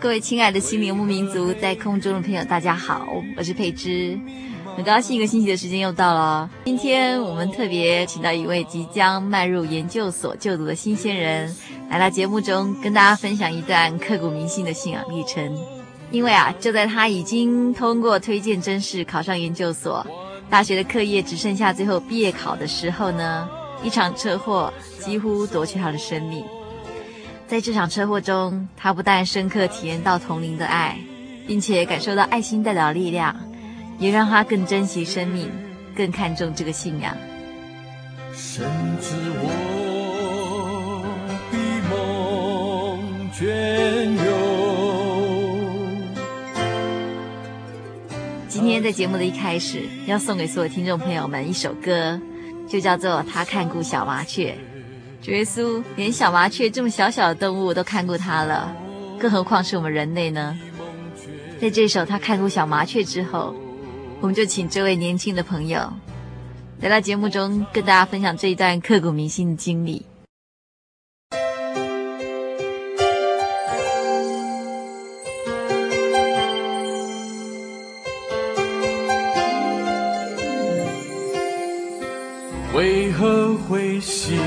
各位亲爱的心灵牧民族，在空中的朋友，大家好，我是佩芝，很高兴一个星期的时间又到了。今天我们特别请到一位即将迈入研究所就读的新鲜人，来到节目中跟大家分享一段刻骨铭心的信仰历程。因为啊，就在他已经通过推荐甄试考上研究所，大学的课业只剩下最后毕业考的时候呢，一场车祸几乎夺去他的生命。在这场车祸中，他不但深刻体验到同龄的爱，并且感受到爱心代表的力量，也让他更珍惜生命，更看重这个信仰。甚至我的梦眷有。今天在节目的一开始，要送给所有听众朋友们一首歌。就叫做他看顾小麻雀，主耶稣连小麻雀这么小小的动物都看顾它了，更何况是我们人类呢？在这首他看顾小麻雀之后，我们就请这位年轻的朋友来到节目中，跟大家分享这一段刻骨铭心的经历。心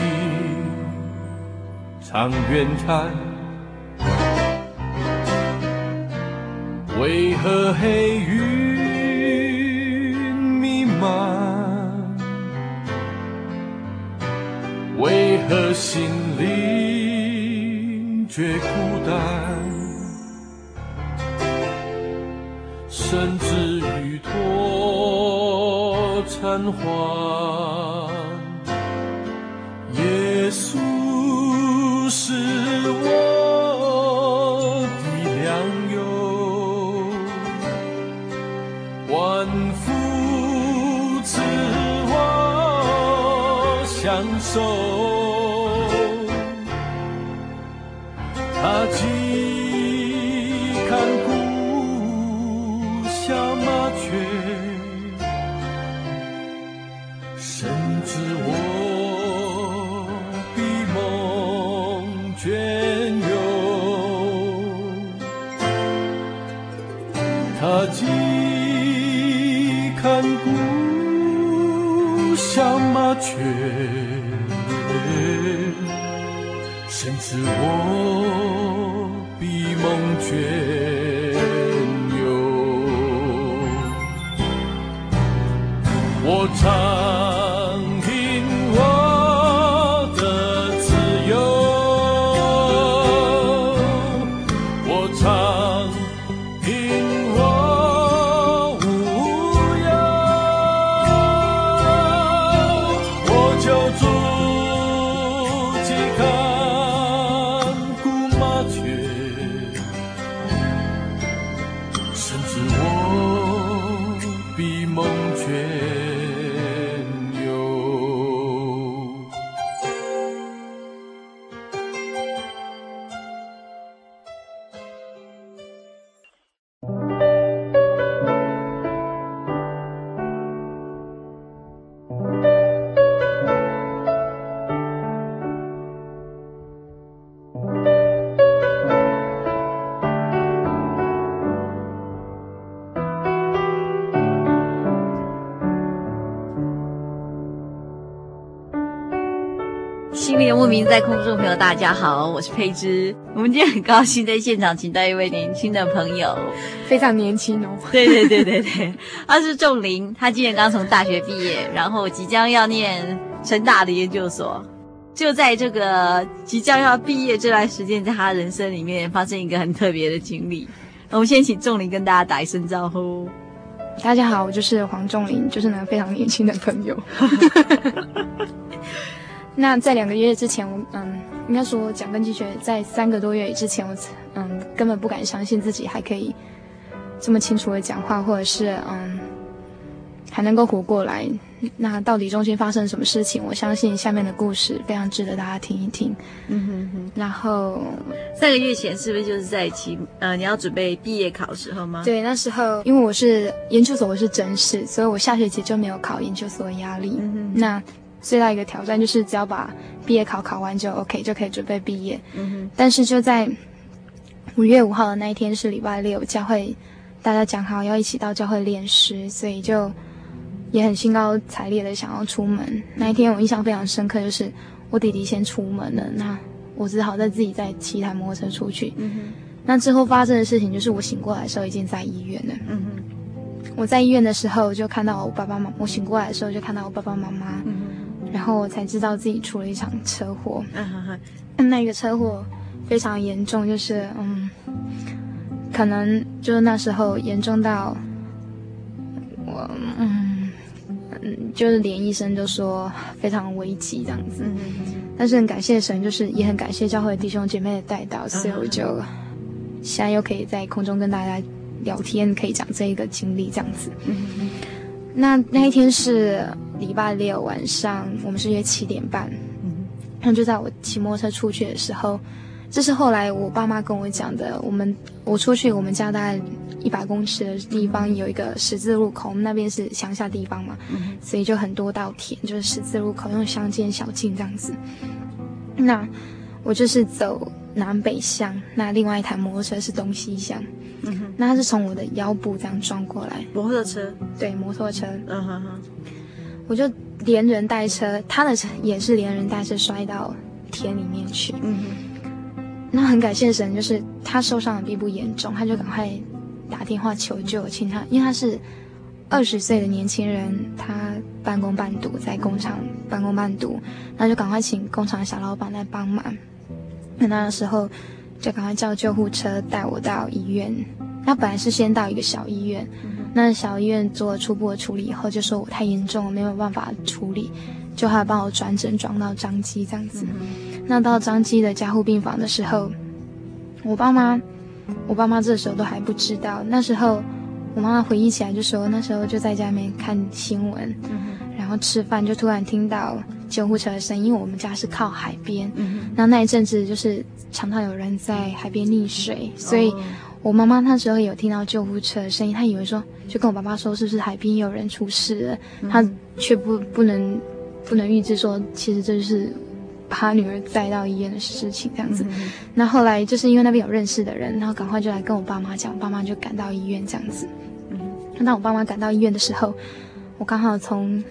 常怨叹？为何黑云弥漫？为何心灵觉孤单？甚至于脱残花。是我。却深知我比梦绝。大家好，我是佩芝。我们今天很高兴在现场请到一位年轻的朋友，非常年轻哦。对对对对对，他是仲林，他今年刚从大学毕业，然后即将要念成大的研究所。就在这个即将要毕业这段时间，在他人生里面发生一个很特别的经历。我们先请仲林跟大家打一声招呼。大家好，我就是黄仲林，就是那个非常年轻的朋友。那在两个月之前，我嗯，应该说讲根基学在三个多月之前，我嗯根本不敢相信自己还可以这么清楚的讲话，或者是嗯还能够活过来。那到底中间发生什么事情？我相信下面的故事非常值得大家听一听。嗯哼哼。然后三个月前是不是就是在期呃你要准备毕业考的时候吗？对，那时候因为我是研究所，我是正式，所以我下学期就没有考研究所的压力。嗯哼。那最大一个挑战就是只要把毕业考考完就 OK，就可以准备毕业。嗯哼。但是就在五月五号的那一天是礼拜六，教会大家讲好要一起到教会练诗，所以就。也很兴高采烈的想要出门。那一天我印象非常深刻，就是我弟弟先出门了，那我只好再自己再骑一台摩托车出去。嗯哼。那之后发生的事情就是我醒过来的时候已经在医院了。嗯哼。我在医院的时候就看到我爸爸妈妈，我醒过来的时候就看到我爸爸妈妈。嗯哼。然后我才知道自己出了一场车祸。嗯哼哼。那个车祸非常严重，就是嗯，可能就是那时候严重到我嗯。嗯，就是连医生都说非常危急这样子，嗯、但是很感谢神，就是也很感谢教会弟兄姐妹的带导，所以我就现在又可以在空中跟大家聊天，可以讲这一个经历这样子。嗯、那那一天是礼拜六晚上，我们是约七点半，嗯，然后就在我骑摩托车出去的时候，这是后来我爸妈跟我讲的，我们我出去我们家大概。一百公尺的地方有一个十字路口，我们那边是乡下地方嘛，嗯，所以就很多稻田，就是十字路口用乡间小径这样子。那我就是走南北向，那另外一台摩托车是东西向。嗯哼，那他是从我的腰部这样撞过来。摩托车？对，摩托车。嗯哼哼。我就连人带车，他的车也是连人带车摔到田里面去。嗯哼。那很感谢神，就是他受伤的并不严重，他就赶快。打电话求救，请他，因为他是二十岁的年轻人，他半工半读，在工厂半工半读，那就赶快请工厂的小老板来帮忙。那那时候就赶快叫救护车带我到医院。他本来是先到一个小医院，那小医院做了初步的处理以后，就说我太严重了，没有办法处理，就还帮我转诊转到张基这样子。那到张基的加护病房的时候，我爸妈。我爸妈这时候都还不知道，那时候我妈妈回忆起来就说，那时候就在家里面看新闻，嗯、然后吃饭就突然听到救护车的声音，因为我们家是靠海边，嗯、然后那一阵子就是常常有人在海边溺水，所以我妈妈那时候有听到救护车的声音，她以为说就跟我爸爸说是不是海边有人出事了，嗯、她却不不能不能预知说其实这是。把她女儿带到医院的事情，这样子。嗯、那后来就是因为那边有认识的人，然后赶快就来跟我爸妈讲，我爸妈就赶到医院这样子。嗯，当我爸妈赶到医院的时候，我刚好从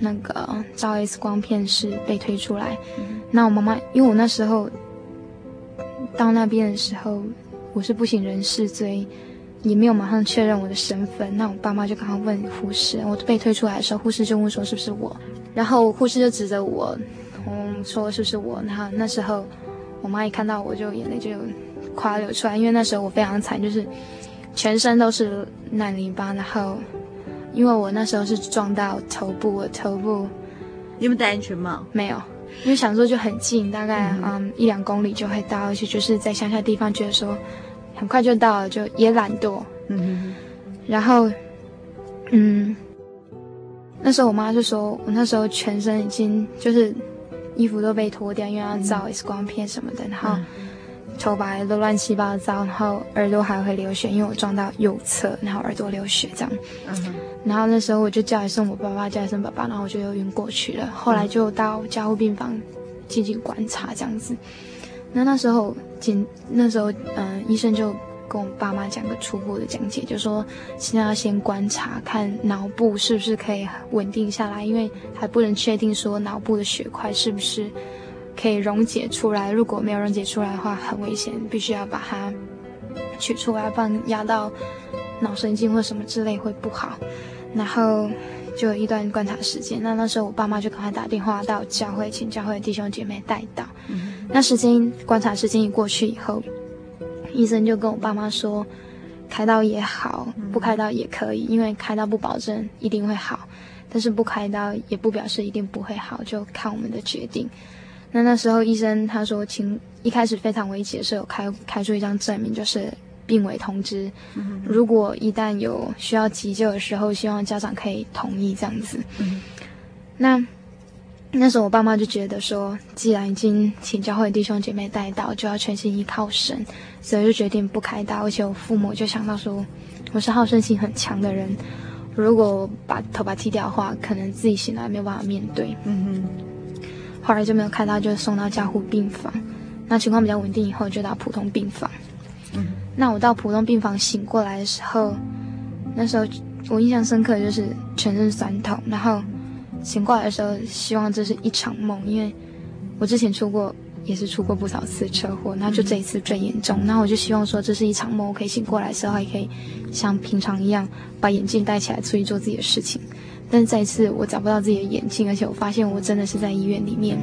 那个照 X 光片室被推出来。嗯、那我妈妈，因为我那时候到那边的时候，我是不省人事，所以也没有马上确认我的身份。那我爸妈就赶快问护士，我被推出来的时候，护士就问说是不是我，然后护士就指着我。嗯，说是不是我？然后那时候，我妈一看到我就眼泪就快流出来，因为那时候我非常惨，就是全身都是烂泥巴。然后，因为我那时候是撞到头部，我头部你有没有戴安全帽？没有，因为想说就很近，大概嗯，嗯一两公里就会到，而且就是在乡下地方，觉得说很快就到了，就也懒惰。嗯哼。然后，嗯，那时候我妈就说我那时候全身已经就是。衣服都被脱掉，因为要照 X 光片什么的，然后头发都乱七八糟，然后耳朵还会流血，因为我撞到右侧，然后耳朵流血这样。嗯，然后那时候我就叫一声我爸爸，叫一声爸爸，然后我就又晕过去了。后来就到加护病房进行观察这样子。那那时候检，那时候嗯、医生就。跟我爸妈讲个初步的讲解，就说现在要先观察，看脑部是不是可以稳定下来，因为还不能确定说脑部的血块是不是可以溶解出来。如果没有溶解出来的话，很危险，必须要把它取出来，不然压到脑神经或什么之类会不好。然后就有一段观察时间，那那时候我爸妈就赶快打电话到教会，请教会的弟兄姐妹带到。嗯、那时间观察时间一过去以后，医生就跟我爸妈说，开刀也好，不开刀也可以，因为开刀不保证一定会好。但是不开刀也不表示一定不会好，就看我们的决定。那那时候医生他说，请一开始非常危急的时候，开开出一张证明，就是病危通知。嗯、如果一旦有需要急救的时候，希望家长可以同意这样子。嗯、那那时候我爸妈就觉得说，既然已经请教会弟兄姐妹带到，就要全心依靠神，所以就决定不开刀。而且我父母就想到说，我是好胜心很强的人。如果把头发剃掉的话，可能自己醒来没有办法面对。嗯哼。后来就没有开刀，就送到加护病房。那情况比较稳定以后，就到普通病房。嗯。那我到普通病房醒过来的时候，那时候我印象深刻，就是全身酸痛。然后醒过来的时候，希望这是一场梦，因为我之前出过。也是出过不少次车祸，那就这一次最严重。那我就希望说，这是一场梦，我可以醒过来的时候，还可以像平常一样把眼镜戴起来，出去做自己的事情。但是这一次我找不到自己的眼镜，而且我发现我真的是在医院里面。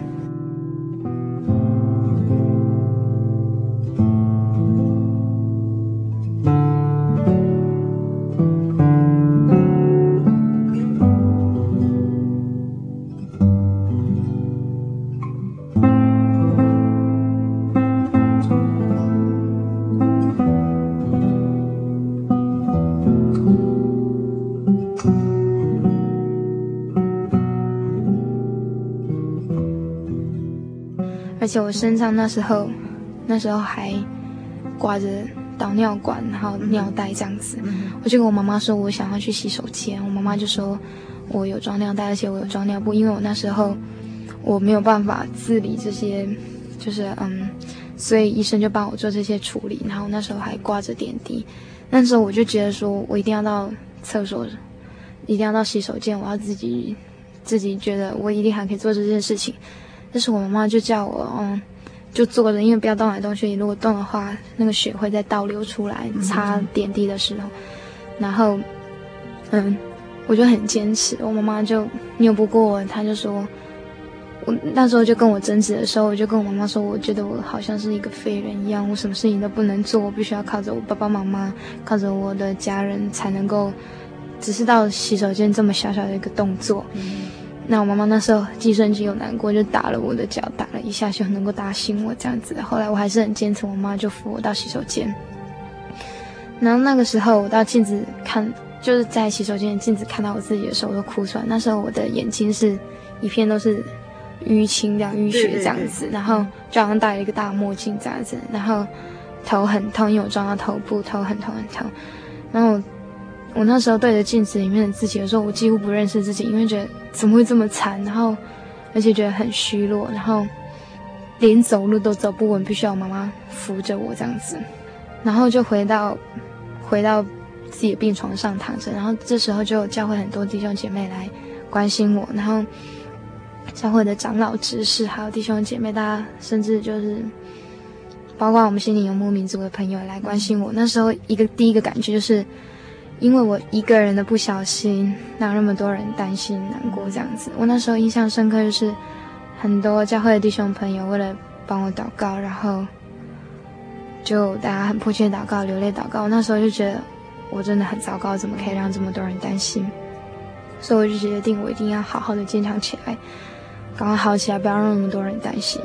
且我身上那时候，那时候还挂着导尿管，然后尿袋这样子。我就跟我妈妈说，我想要去洗手间。我妈妈就说，我有装尿袋，而且我有装尿布，因为我那时候我没有办法自理这些，就是嗯，所以医生就帮我做这些处理。然后那时候还挂着点滴。那时候我就觉得说，我一定要到厕所，一定要到洗手间，我要自己自己觉得我一定还可以做这件事情。但是我妈妈就叫我，嗯，就坐着，因为不要动来动去。你如果动的话，那个血会再倒流出来。擦点滴的时候，然后，嗯，我就很坚持。我妈妈就拗不过我，她就说，我那时候就跟我争执的时候，我就跟我妈妈说，我觉得我好像是一个废人一样，我什么事情都不能做，我必须要靠着我爸爸妈妈，靠着我的家人才能够，只是到洗手间这么小小的一个动作。嗯那我妈妈那时候计算机有难过，就打了我的脚，打了一下就能够打醒我这样子。后来我还是很坚持，我妈就扶我到洗手间。然后那个时候我到镜子看，就是在洗手间的镜子看到我自己的时候，我都哭出来。那时候我的眼睛是一片都是淤青这样淤血这样子，然后就好像戴了一个大墨镜这样子，然后头很痛，因为我撞到头部，头很痛很痛，然后。我我那时候对着镜子里面的自己的时候，我几乎不认识自己，因为觉得怎么会这么惨，然后而且觉得很虚弱，然后连走路都走不稳，必须要妈妈扶着我这样子，然后就回到回到自己的病床上躺着，然后这时候就教会很多弟兄姐妹来关心我，然后教会的长老执事还有弟兄姐妹，大家甚至就是包括我们心里游牧民族的朋友来关心我。那时候一个第一个感觉就是。因为我一个人的不小心，让那么多人担心难过这样子。我那时候印象深刻，就是很多教会的弟兄朋友为了帮我祷告，然后就大家很迫切祷告、流泪祷告。我那时候就觉得我真的很糟糕，怎么可以让这么多人担心？所以我就决定，我一定要好好的坚强起来，赶快好起来，不要让那么多人担心。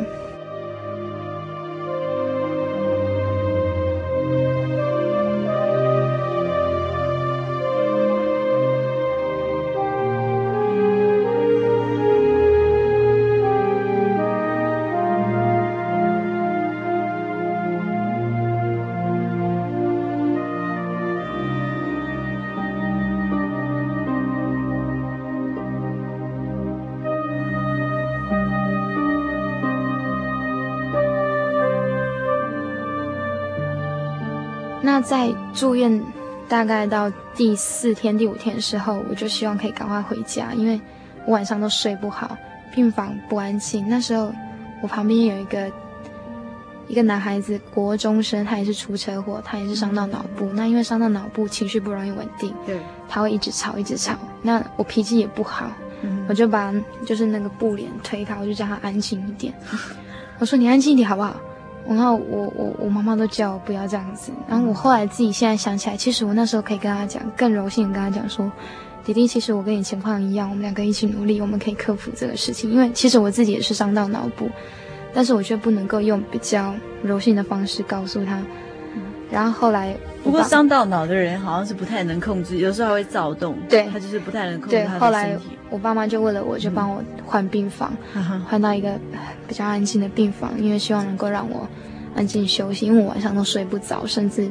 在住院大概到第四天、第五天的时候，我就希望可以赶快回家，因为我晚上都睡不好，病房不安静。那时候我旁边有一个一个男孩子，国中生，他也是出车祸，他也是伤到脑部。那因为伤到脑部，情绪不容易稳定，对，他会一直吵，一直吵。那我脾气也不好，嗯、我就把就是那个布帘推开，我就叫他安静一点。我说你安静一点好不好？然后我我我妈妈都叫我不要这样子。然后我后来自己现在想起来，其实我那时候可以跟他讲，更柔性的跟他讲说，弟弟，其实我跟你情况一样，我们两个一起努力，我们可以克服这个事情。因为其实我自己也是伤到脑部，但是我却不能够用比较柔性的方式告诉他。然后后来，不过伤到脑的人好像是不太能控制，有时候还会躁动。对，他就是不太能控制他的身体。后来我爸妈就为了我就帮我换病房，嗯、换到一个比较安静的病房，因为希望能够让我安静休息，因为我晚上都睡不着，甚至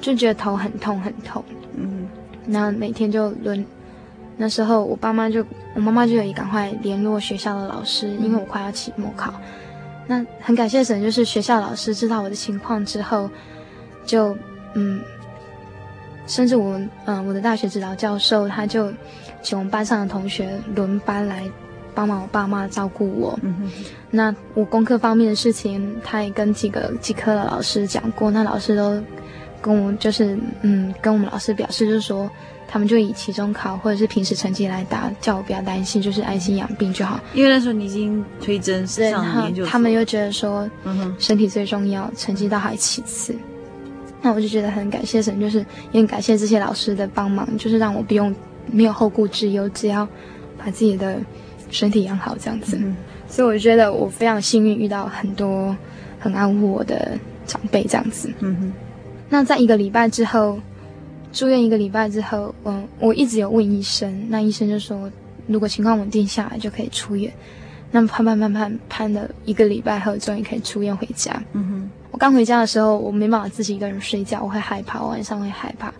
就觉得头很痛很痛。嗯，那每天就轮。那时候我爸妈就我妈妈就有一赶快联络学校的老师，因为我快要期末考。那很感谢神，就是学校老师知道我的情况之后，就嗯，甚至我嗯我的大学指导教授他就请我们班上的同学轮班来帮忙我爸妈照顾我。嗯哼。那我功课方面的事情，他也跟几个几科的老师讲过，那老师都跟我就是嗯跟我们老师表示，就是说。他们就以期中考或者是平时成绩来打，叫我不要担心，就是安心养病就好。因为那时候你已经推甄上了研究，他们又觉得说，嗯身体最重要，成绩倒还其次。那我就觉得很感谢神，就是也很感谢这些老师的帮忙，就是让我不用没有后顾之忧，只要把自己的身体养好这样子。嗯、所以我觉得我非常幸运，遇到很多很爱护我的长辈这样子。嗯哼。那在一个礼拜之后。住院一个礼拜之后，嗯，我一直有问医生，那医生就说，如果情况稳定下来就可以出院。那么盼盼盼盼盼了一个礼拜后，终于可以出院回家。嗯哼，我刚回家的时候，我没办法自己一个人睡觉，我会害怕，我晚上会害怕，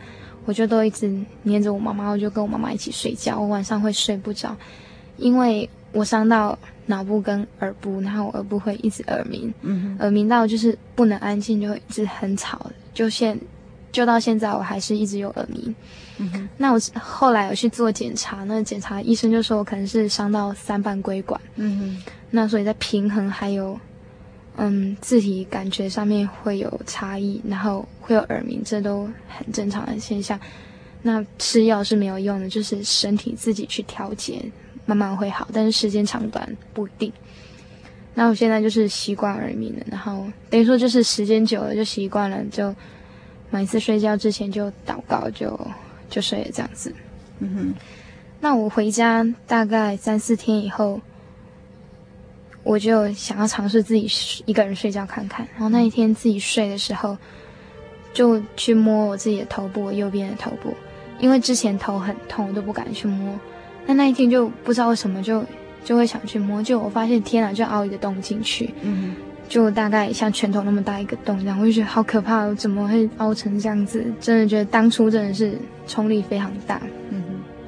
我就都一直黏着我妈妈，我就跟我妈妈一起睡觉，我晚上会睡不着，因为我伤到脑部跟耳部，然后我耳部会一直耳鸣，嗯，耳鸣到就是不能安静，就会一直很吵，就现。就到现在，我还是一直有耳鸣。嗯，那我后来我去做检查，那检查医生就说我可能是伤到三半规管。嗯哼，那所以在平衡还有嗯字体感觉上面会有差异，然后会有耳鸣，这都很正常的现象。那吃药是没有用的，就是身体自己去调节，慢慢会好，但是时间长短不一定。那我现在就是习惯耳鸣了，然后等于说就是时间久了就习惯了，就。每次睡觉之前就祷告就，就就睡了这样子。嗯哼。那我回家大概三四天以后，我就想要尝试自己一个人睡觉看看。然后那一天自己睡的时候，就去摸我自己的头部，我右边的头部，因为之前头很痛，我都不敢去摸。那那一天就不知道为什么就就会想去摸，就我发现天啊，就凹一个洞进去。嗯。就大概像拳头那么大一个洞，这样我就觉得好可怕，我怎么会凹成这样子？真的觉得当初真的是冲力非常大。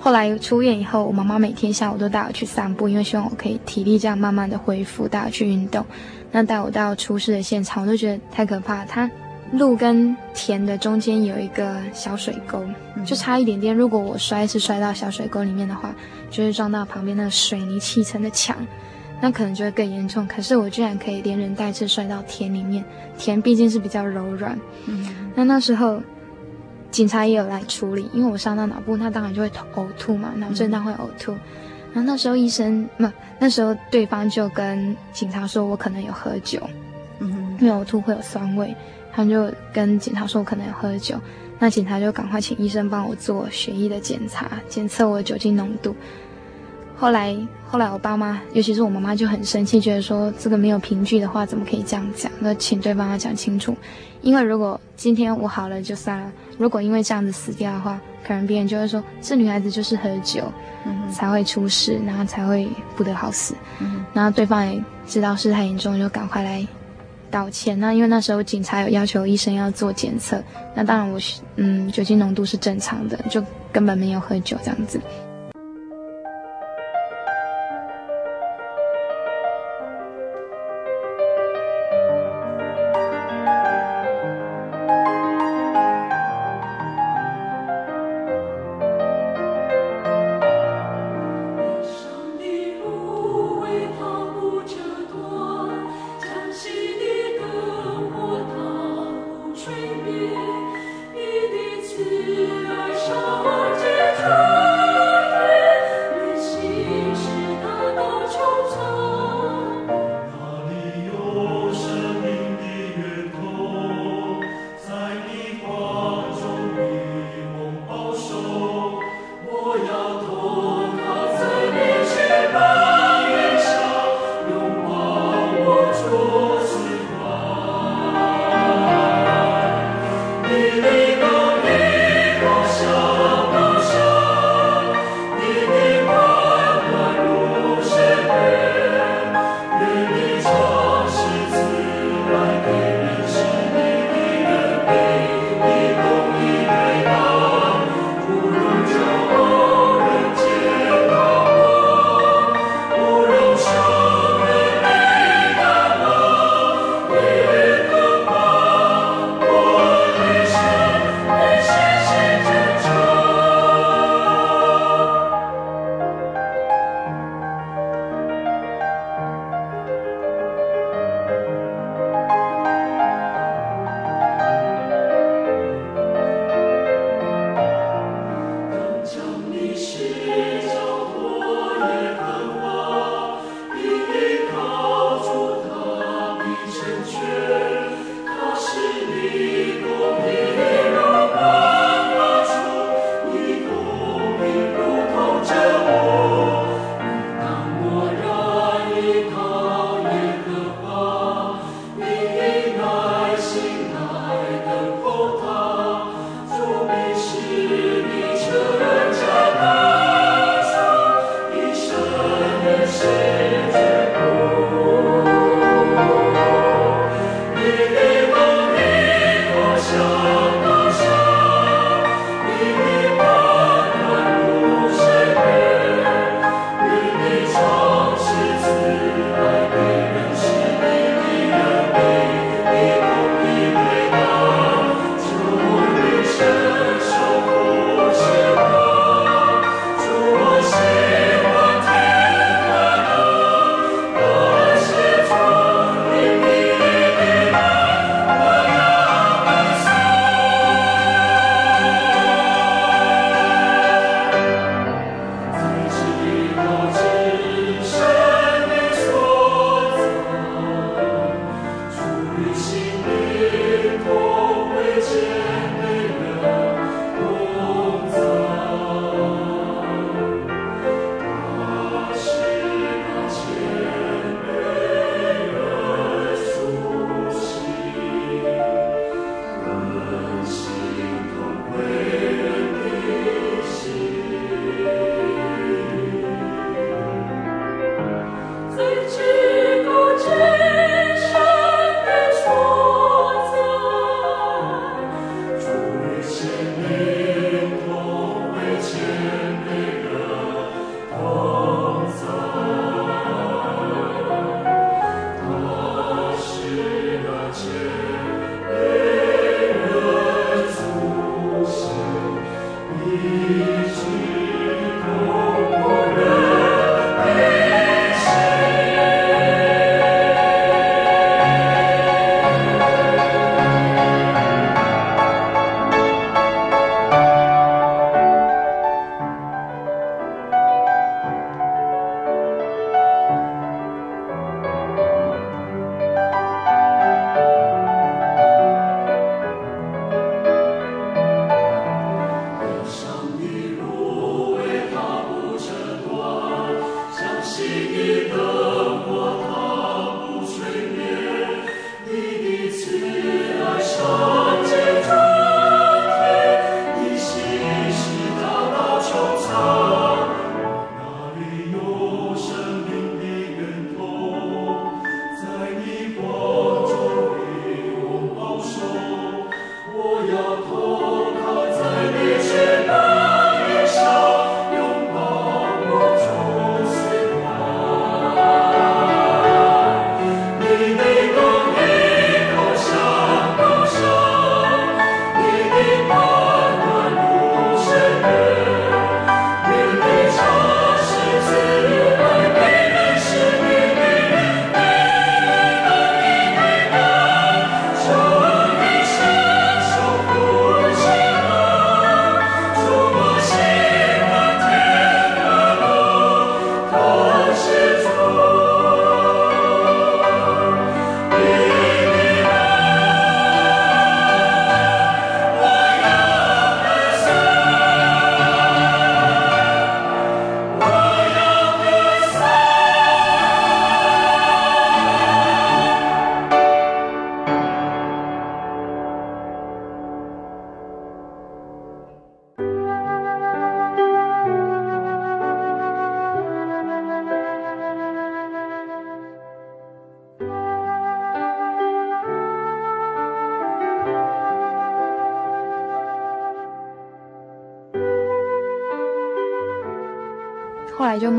后来出院以后，我妈妈每天下午都带我去散步，因为希望我可以体力这样慢慢的恢复，带我去运动。那带我到出事的现场，我就觉得太可怕。它路跟田的中间有一个小水沟，就差一点点。如果我摔是摔到小水沟里面的话，就会撞到旁边那个水泥砌成的墙。那可能就会更严重，可是我居然可以连人带车摔到田里面，田毕竟是比较柔软。嗯，那那时候警察也有来处理，因为我伤到脑部，那当然就会呕吐嘛，脑震荡会呕吐。嗯、然后那时候医生不，那时候对方就跟警察说我可能有喝酒，嗯，因为呕吐会有酸味，他们就跟警察说我可能有喝酒，那警察就赶快请医生帮我做血液的检查，检测我的酒精浓度。后来，后来我爸妈，尤其是我妈妈就很生气，觉得说这个没有凭据的话，怎么可以这样讲？那请对方要讲清楚。因为如果今天我好了就算了，如果因为这样子死掉的话，可能别人就会说这女孩子就是喝酒，嗯，才会出事，然后才会不得好死。嗯，然后对方也知道事态严重，就赶快来道歉。那因为那时候警察有要求医生要做检测，那当然我嗯酒精浓度是正常的，就根本没有喝酒这样子。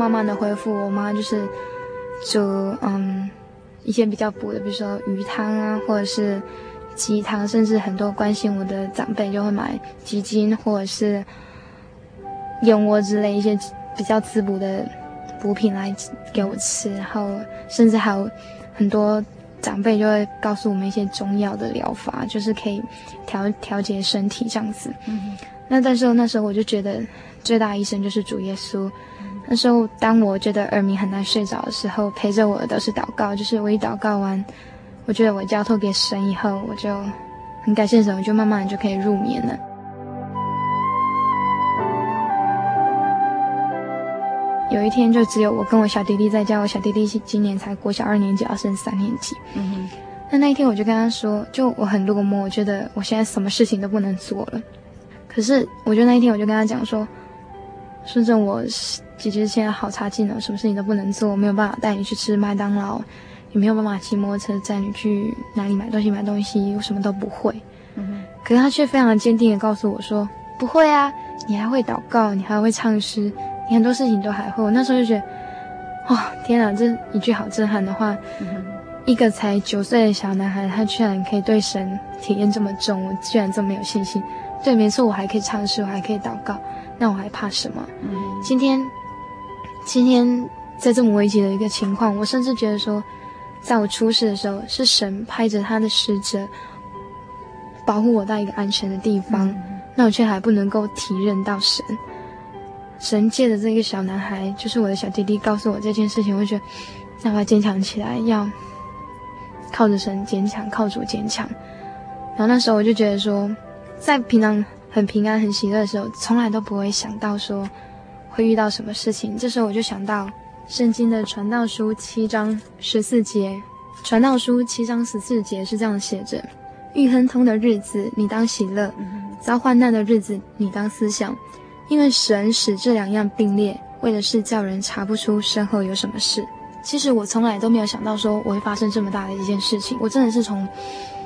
慢慢的恢复。我妈就是煮嗯一些比较补的，比如说鱼汤啊，或者是鸡汤，甚至很多关心我的长辈就会买鸡精或者是燕窝之类一些比较滋补的补品来给我吃，然后甚至还有很多。长辈就会告诉我们一些中药的疗法，就是可以调调节身体这样子。嗯，那但是那时候我就觉得最大医生就是主耶稣。那时候当我觉得耳鸣很难睡着的时候，陪着我的都是祷告。就是我一祷告完，我觉得我交托给神以后，我就很感谢神，我就慢慢就可以入眠了。有一天，就只有我跟我小弟弟在家。我小弟弟今年才国小二年级，要升三年级。嗯哼。那那一天，我就跟他说，就我很落寞，我觉得我现在什么事情都不能做了。可是，我就那一天，我就跟他讲说，顺正，我姐姐现在好差劲了，什么事情都不能做，没有办法带你去吃麦当劳，也没有办法骑摩托车载你去哪里买东西买东西，我什么都不会。嗯。可是他却非常坚定的告诉我说，不会啊，你还会祷告，你还会唱诗。你很多事情都还会，我那时候就觉得，哇、哦，天哪，这一句好震撼的话。嗯、一个才九岁的小男孩，他居然可以对神体验这么重，我居然这么有信心。对，没错，我还可以唱诗，我还可以祷告，那我还怕什么？嗯、今天，今天在这么危急的一个情况，我甚至觉得说，在我出事的时候，是神派着他的使者保护我到一个安全的地方，嗯、那我却还不能够体认到神。神借着这个小男孩，就是我的小弟弟，告诉我这件事情，我觉得，让他坚强起来，要靠着神坚强，靠主坚强。然后那时候我就觉得说，在平常很平安、很喜乐的时候，从来都不会想到说会遇到什么事情。这时候我就想到圣经的传道书七章十四节，传道书七章十四节是这样写着：遇亨通的日子，你当喜乐；遭患难的日子，你当思想。因为神使这两样并列，为的是叫人查不出身后有什么事。其实我从来都没有想到说我会发生这么大的一件事情。我真的是从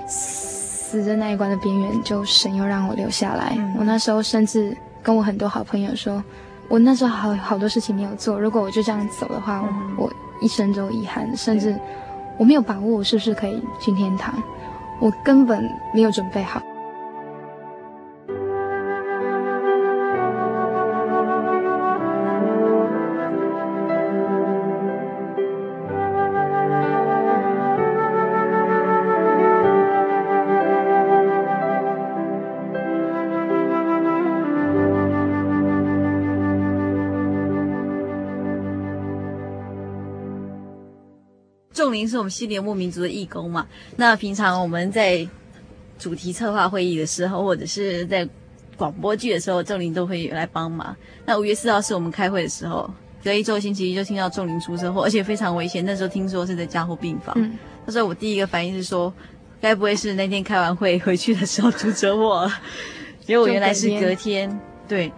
死的那一关的边缘，就神又让我留下来。嗯、我那时候甚至跟我很多好朋友说，我那时候好好多事情没有做。如果我就这样走的话，嗯、我一生都遗憾，甚至我没有把握我是不是可以进天堂，我根本没有准备好。仲林是我们新年牧民族的义工嘛？那平常我们在主题策划会议的时候，或者是在广播剧的时候，仲林都会来帮忙。那五月四号是我们开会的时候，隔一周星期一就听到仲林出车祸，而且非常危险。那时候听说是在加护病房。嗯、那时候我第一个反应是说，该不会是那天开完会回去的时候出车祸？结果原来是隔天。对。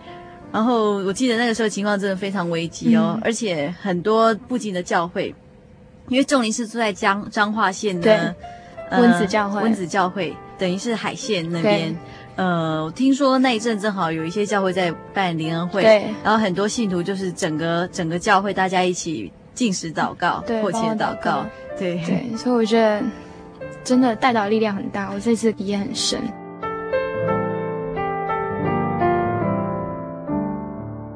然后我记得那个时候情况真的非常危急哦，嗯、而且很多附近的教会。因为仲林是住在彰彰化县的温子教会，温子教会等于是海线那边。呃，我听说那一阵正好有一些教会在办灵恩会，对，然后很多信徒就是整个整个教会大家一起进食祷告，对，迫切祷告，对。对，所以我觉得真的带导力量很大，我这次体验很深。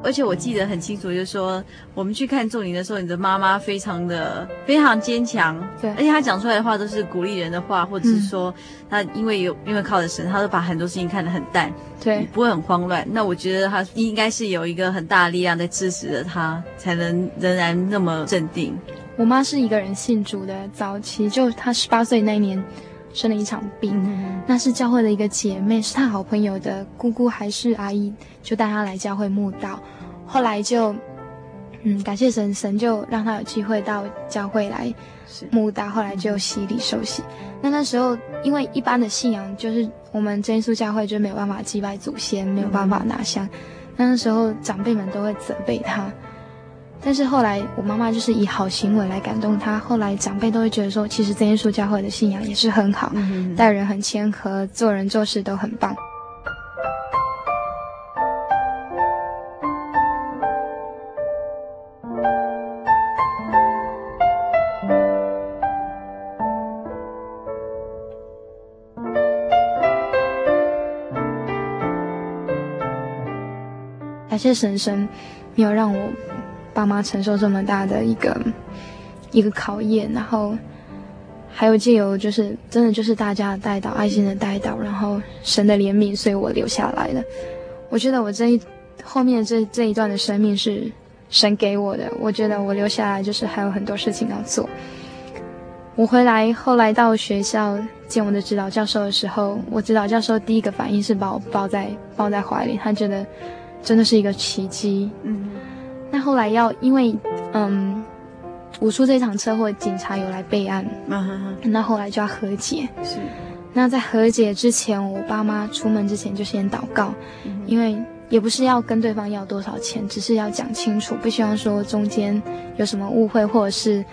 而且我记得很清楚，就是说我们去看仲林的时候，你的妈妈非常的非常坚强，对，而且她讲出来的话都是鼓励人的话，或者是说她因为有因为靠着神，她都把很多事情看得很淡，对，不会很慌乱。那我觉得她应该是有一个很大的力量在支持着她，才能仍然那么镇定。我妈是一个人信主的，早期就她十八岁那一年生了一场病，嗯、那是教会的一个姐妹，是她好朋友的姑姑还是阿姨，就带她来教会慕道。后来就，嗯，感谢神，神就让他有机会到教会来慕道。后来就洗礼受洗。那那时候，因为一般的信仰就是我们真耶稣教会就没有办法祭拜祖先，没有办法拿香。那那时候长辈们都会责备他。但是后来，我妈妈就是以好行为来感动他。后来长辈都会觉得说，其实曾耶书教会的信仰也是很好，待人很谦和，做人做事都很棒。感谢婶婶，没有让我。爸妈承受这么大的一个一个考验，然后还有借由就是真的就是大家的带导，爱心的带导，然后神的怜悯，所以我留下来了。我觉得我这一后面这这一段的生命是神给我的，我觉得我留下来就是还有很多事情要做。我回来后来到学校见我的指导教授的时候，我指导教授第一个反应是把我抱在抱在怀里，他觉得真的是一个奇迹。嗯，那后来要因为嗯，我出这场车祸，警察有来备案，那后来就要和解。是，那在和解之前，我爸妈出门之前就先祷告，嗯，因为也不是要跟对方要多少钱，只是要讲清楚，不希望说中间有什么误会或者是。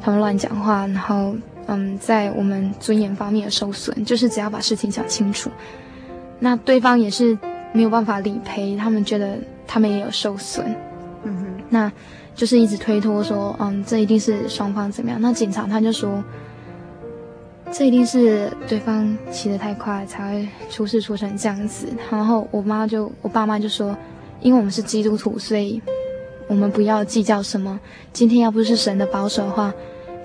他们乱讲话，然后嗯，在我们尊严方面的受损，就是只要把事情讲清楚，那对方也是没有办法理赔，他们觉得他们也有受损，那就是一直推脱说，嗯，这一定是双方怎么样？那警察他就说，这一定是对方骑得太快才会出事出成这样子。然后我妈就我爸妈就说，因为我们是基督徒，所以。我们不要计较什么。今天要不是神的保守的话，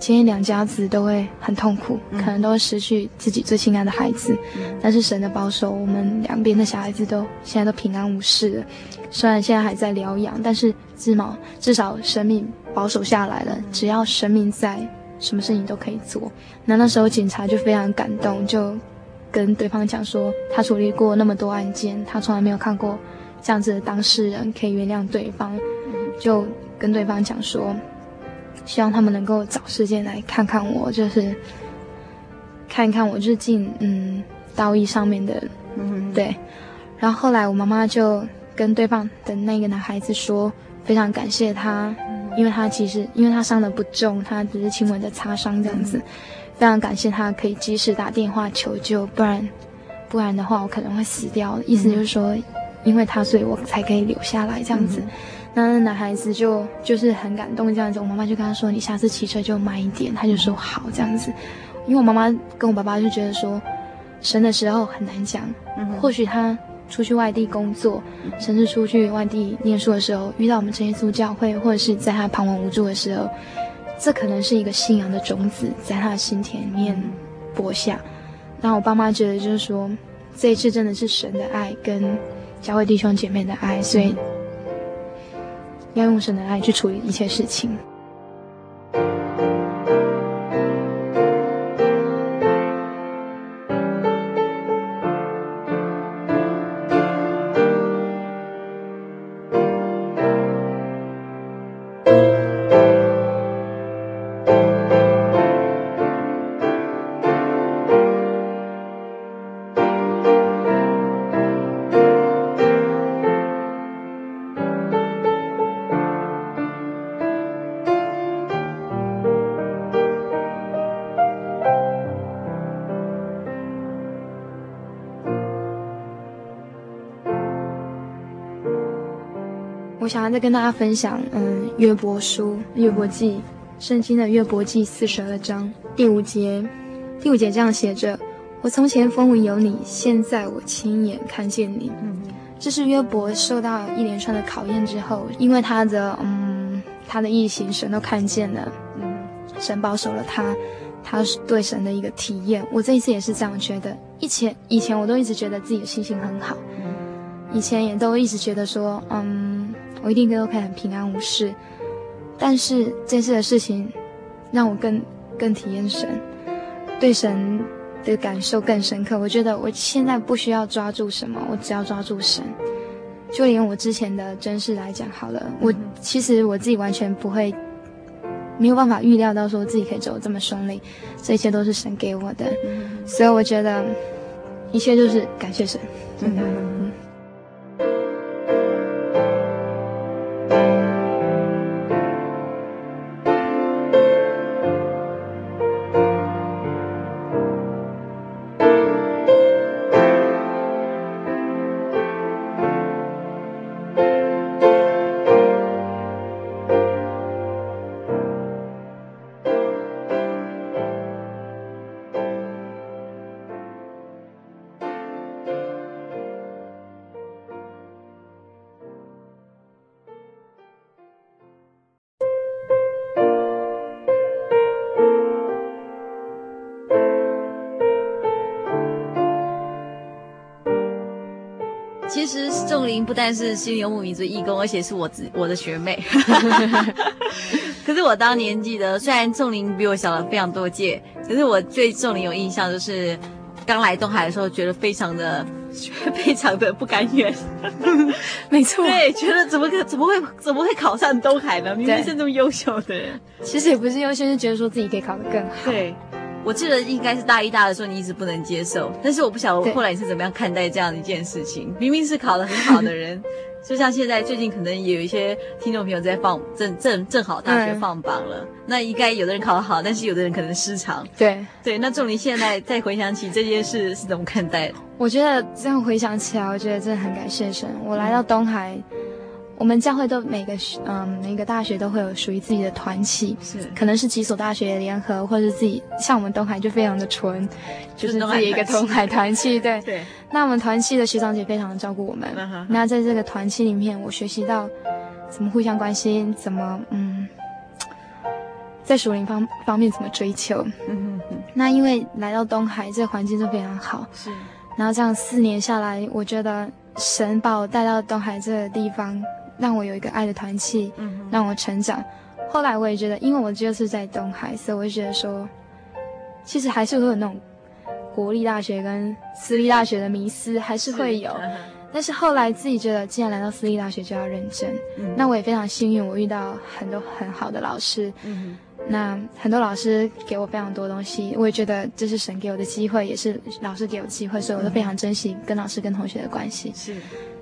今天两家子都会很痛苦，可能都会失去自己最亲爱的孩子。但是神的保守，我们两边的小孩子都现在都平安无事了。虽然现在还在疗养，但是至少至少生命保守下来了。只要生命在，什么事情都可以做。那那时候警察就非常感动，就跟对方讲说，他处理过那么多案件，他从来没有看过这样子的当事人可以原谅对方。就跟对方讲说，希望他们能够找时间来看看我，就是看一看我，日进嗯道义上面的，嗯对。然后后来我妈妈就跟对方的那个男孩子说，非常感谢他，因为他其实因为他伤的不重，他只是轻微的擦伤这样子，非常感谢他可以及时打电话求救，不然不然的话我可能会死掉。意思就是说，因为他所以我才可以留下来这样子。那那男孩子就就是很感动这样子，我妈妈就跟他说：“你下次骑车就慢一点。”他就说：“好。”这样子，因为我妈妈跟我爸爸就觉得说，神的时候很难讲，嗯或许他出去外地工作，甚至出去外地念书的时候，遇到我们这些宗教会，或者是在他彷徨无助的时候，这可能是一个信仰的种子在他的心田里面播下。那我爸妈觉得就是说，这一次真的是神的爱跟教会弟兄姐妹的爱，所以。要用神的爱去处理一切事情。想要再跟大家分享，嗯，约伯书、约伯记，圣经的约伯记四十二章第五节，第五节这样写着：“我从前风闻有你，现在我亲眼看见你。”嗯，这是约伯受到一连串的考验之后，因为他的嗯，他的异行神都看见了，嗯，神保守了他，他对神的一个体验。我这一次也是这样觉得，以前以前我都一直觉得自己的心情很好，以前也都一直觉得说，嗯。我一定都可以很平安无事，但是这次的事情让我更更体验神，对神的感受更深刻。我觉得我现在不需要抓住什么，我只要抓住神。就连我之前的真事来讲好了，我其实我自己完全不会，没有办法预料到说自己可以走这么顺利，这一切都是神给我的，所以我觉得一切就是感谢神，真的。仲林不但是心灵游牧民族义工，而且是我自我的学妹。可是我当年记得，虽然仲林比我小了非常多届，可是我对仲林有印象，就是刚来东海的时候，觉得非常的、非常的不甘愿。没错，对，觉得怎么可怎么会怎么会考上东海呢？明明是那么优秀的人，其实也不是优秀，是觉得说自己可以考得更好。对。我记得应该是大一、大二的时候，你一直不能接受，但是我不晓得我后来你是怎么样看待这样的一件事情。明明是考得很好的人，就像现在最近可能也有一些听众朋友在放正正正好大学放榜了，嗯、那应该有的人考得好，但是有的人可能失常。对对，那仲林现在再回想起这件事是怎么看待的？我觉得这样回想起来，我觉得真的很感谢神。我来到东海。嗯我们教会都每个嗯每个大学都会有属于自己的团契，是可能是几所大学联合，或者是自己像我们东海就非常的纯，就是自己一个东海团契，对对。那我们团契的学长姐非常的照顾我们。Uh-huh. 那在这个团契里面，我学习到怎么互相关心，怎么嗯，在属灵方方面怎么追求。嗯哼哼。那因为来到东海，这个环境就非常好。是。然后这样四年下来，我觉得神把我带到东海这个地方。让我有一个爱的团契，嗯，让我成长。后来我也觉得，因为我就是在东海，所以我就觉得说，其实还是会有那种国立大学跟私立大学的迷思，还是会有。是但是后来自己觉得，既然来到私立大学，就要认真。嗯，那我也非常幸运，我遇到很多很好的老师。嗯，那很多老师给我非常多东西，我也觉得这是神给我的机会，也是老师给我机会，所以我都非常珍惜跟老师跟同学的关系。是。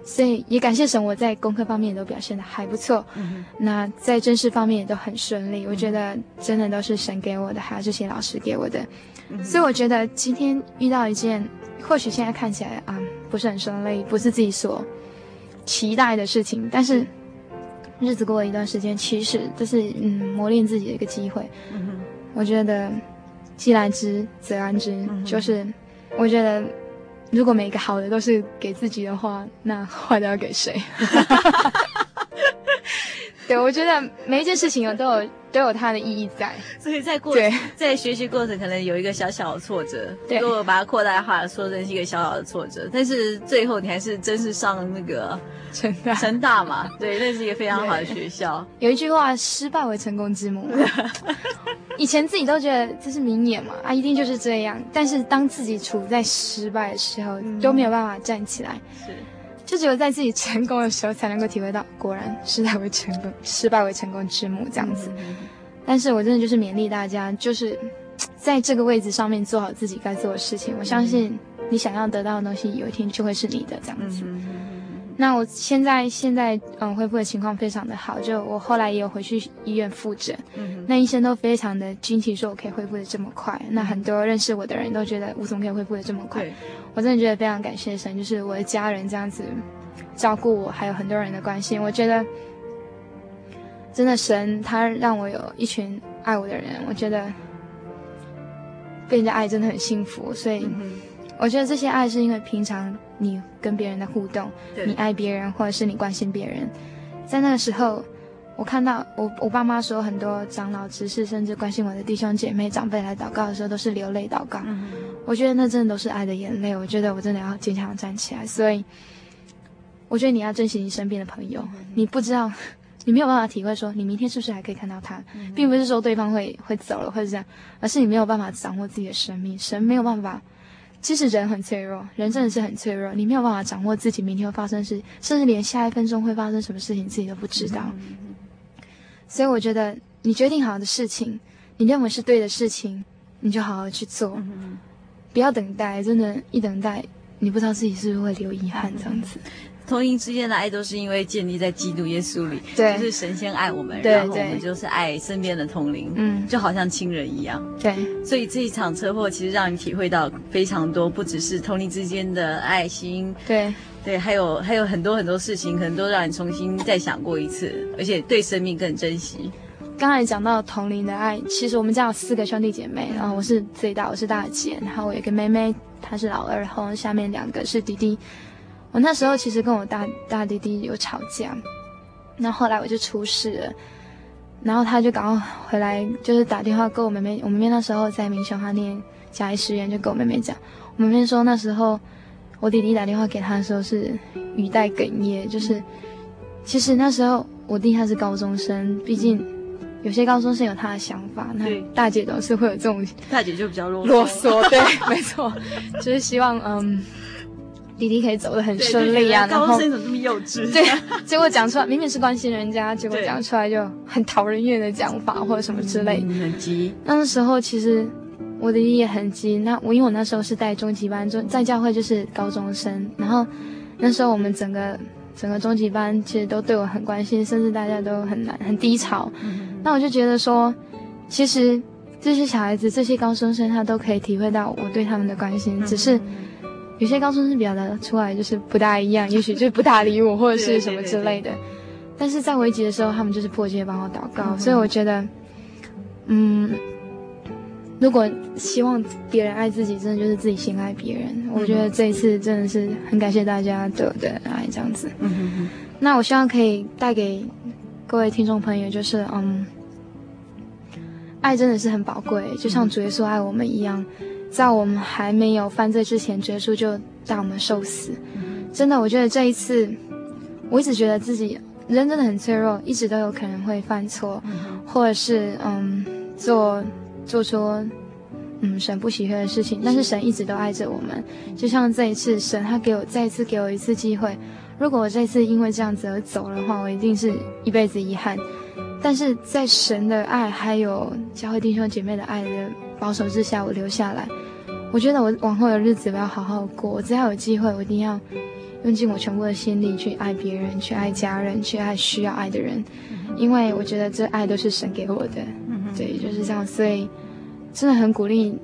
所以也感谢神，我在功课方面也都表现的还不错。嗯，那在正式方面也都很顺利。我觉得真的都是神给我的，还有这些老师给我的。嗯，所以我觉得今天遇到一件，或许现在看起来啊不是很顺利，不是自己所期待的事情，但是日子过了一段时间，其实这是嗯磨练自己的一个机会。嗯，我觉得既来之则安之，嗯，就是我觉得。如果每个好的都是给自己的话，那坏的要给谁？对，我觉得每一件事情有都有都有它的意义在，所以在过对在学习过程可能有一个小小的挫折，对，如果把它扩大化说成是一个小小的挫折，但是最后你还是真是上了那个成大成大嘛，对，那是一个非常好的学校。有一句话，失败为成功之母。以前自己都觉得这是名言嘛，啊，一定就是这样。但是当自己处在失败的时候，嗯、都没有办法站起来。是。就只有在自己成功的时候，才能够体会到，果然失败为成功，失败为成功之母这样子。嗯、但是我真的就是勉励大家，就是在这个位置上面做好自己该做的事情。我相信你想要得到的东西，有一天就会是你的这样子。嗯那我现在现在嗯恢复的情况非常的好，就我后来也有回去医院复诊，嗯，那医生都非常的惊奇，说我可以恢复的这么快。那很多认识我的人都觉得我怎么可以恢复的这么快？我真的觉得非常感谢神，就是我的家人这样子照顾我，还有很多人的关心，我觉得真的神他让我有一群爱我的人，我觉得被人家爱真的很幸福，所以。嗯我觉得这些爱是因为平常你跟别人的互动，你爱别人或者是你关心别人，在那个时候，我看到我我爸妈说很多长老执事甚至关心我的弟兄姐妹长辈来祷告的时候都是流泪祷告，嗯，我觉得那真的都是爱的眼泪。我觉得我真的要坚强站起来，所以我觉得你要珍惜你身边的朋友，你不知道，你没有办法体会说你明天是不是还可以看到他，并不是说对方会会走了或者这样，而是你没有办法掌握自己的生命，神没有办法。其实人很脆弱，人真的是很脆弱。你没有办法掌握自己明天会发生事，甚至连下一分钟会发生什么事情自己都不知道。所以我觉得，你决定好的事情，你认为是对的事情，你就好好去做，不要等待。真的，一等待，你不知道自己是不是会留遗憾这样子。同龄之间的爱都是因为建立在基督耶稣里，对，就是神仙爱我们，对，然后我们就是爱身边的同龄，嗯，就好像亲人一样，对。所以这一场车祸其实让你体会到非常多，不只是同龄之间的爱心，对，对，还有还有很多很多事情，可能都让你重新再想过一次，而且对生命更珍惜。刚才讲到同龄的爱，其实我们家有四个兄弟姐妹，然后我是最大，我是大姐，然后我有一个妹妹，她是老二，然后下面两个是弟弟。我那时候其实跟我大大弟弟有吵架，那后来我就出事了，然后他就赶快回来，就是打电话跟我妹妹。我妹妹那时候在民雄，她念嘉义师院，就跟我妹妹讲，我妹妹说那时候我弟弟打电话给他的时候是语带哽咽，就是其实那时候我弟他是高中生，毕竟有些高中生有他的想法，那大姐总是会有这种，大姐就比较啰啰嗦，对，没错，就是希望嗯。弟弟可以走得很顺利啊，然后高中生怎么那么幼稚？对，结果讲出来明明是关心人家，结果讲出来就很讨人厌的讲法或者什么之类。很急。那时候其实我的弟弟也很急。那我因为我那时候是带中级班，就在教会就是高中生，然后那时候我们整个整个中级班其实都对我很关心，甚至大家都很难很低潮。那我就觉得说，其实这些小孩子这些高中生他都可以体会到我对他们的关心，只是。有些高中生表达出来就是不大一样，也许就是不搭理我或者是什么之类的。但是在危急的时候，他们就是迫切帮我祷告。所以我觉得，嗯，如果希望别人爱自己，真的就是自己先爱别人。我觉得这一次真的是很感谢大家对我的爱，这样子。那我希望可以带给各位听众朋友，就是嗯，爱真的是很宝贵，就像主耶稣爱我们一样。在我们还没有犯罪之前，耶稣就带我们受死。真的，我觉得这一次，我一直觉得自己人真的很脆弱，一直都有可能会犯错，或者是嗯做做出嗯神不喜悦的事情。但是神一直都爱着我们，就像这一次，神他给我再一次给我一次机会。如果我这次因为这样子而走的话，我一定是一辈子遗憾。但是在神的爱还有教会弟兄姐妹的爱的保守之下，我留下来。我觉得我往后的日子我要好好过。我只要有机会，我一定要用尽我全部的心力去爱别人，去爱家人，去爱需要爱的人。因为我觉得这爱都是神给我的。对，就是这样。所以真的很鼓励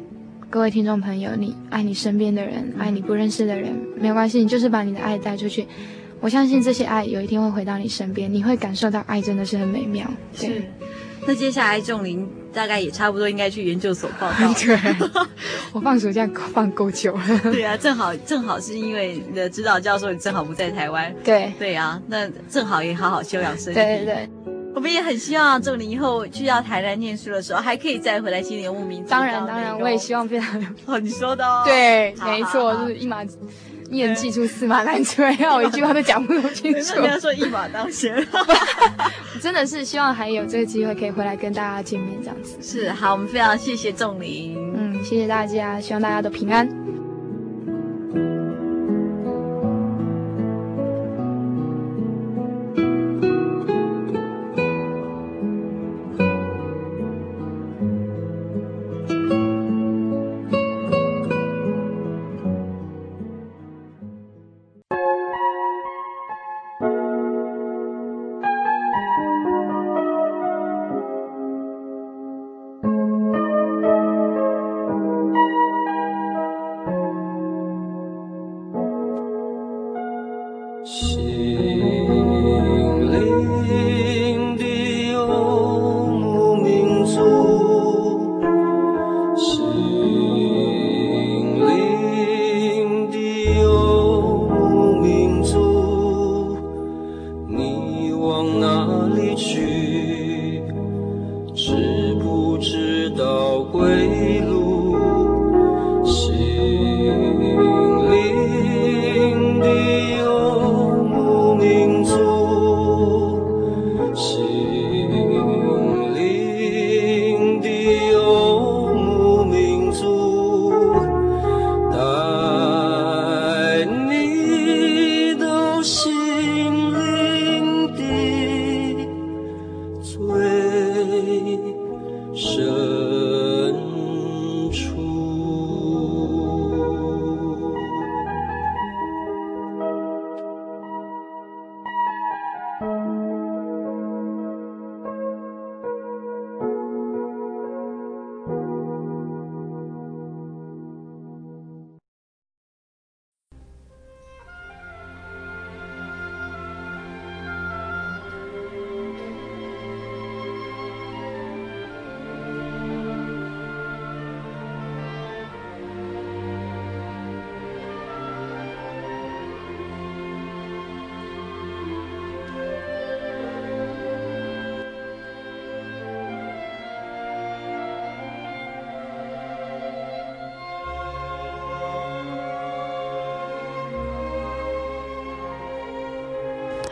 各位听众朋友，你爱你身边的人，爱你不认识的人，没有关系，你就是把你的爱带出去。我相信这些爱有一天会回到你身边，你会感受到爱真的是很美妙。对。是。那接下来仲林大概也差不多应该去研究所报到。对，我放暑假 放够久了。对啊，正好正好是因为你的指导教授你正好不在台湾。对对啊，那正好也好好休养身体。对对对，我们也很希望仲林以后去到台南念书的时候，还可以再回来青年牧民。当然当然，我也希望非常哦，你说的哦。对，没错，就是一马。一人记出驷马难追，啊我一句话都讲不清楚。人家说一马当先，真的是希望还有这个机会可以回来跟大家见面这样子。是，好，我们非常谢谢仲林，嗯，谢谢大家，希望大家都平安。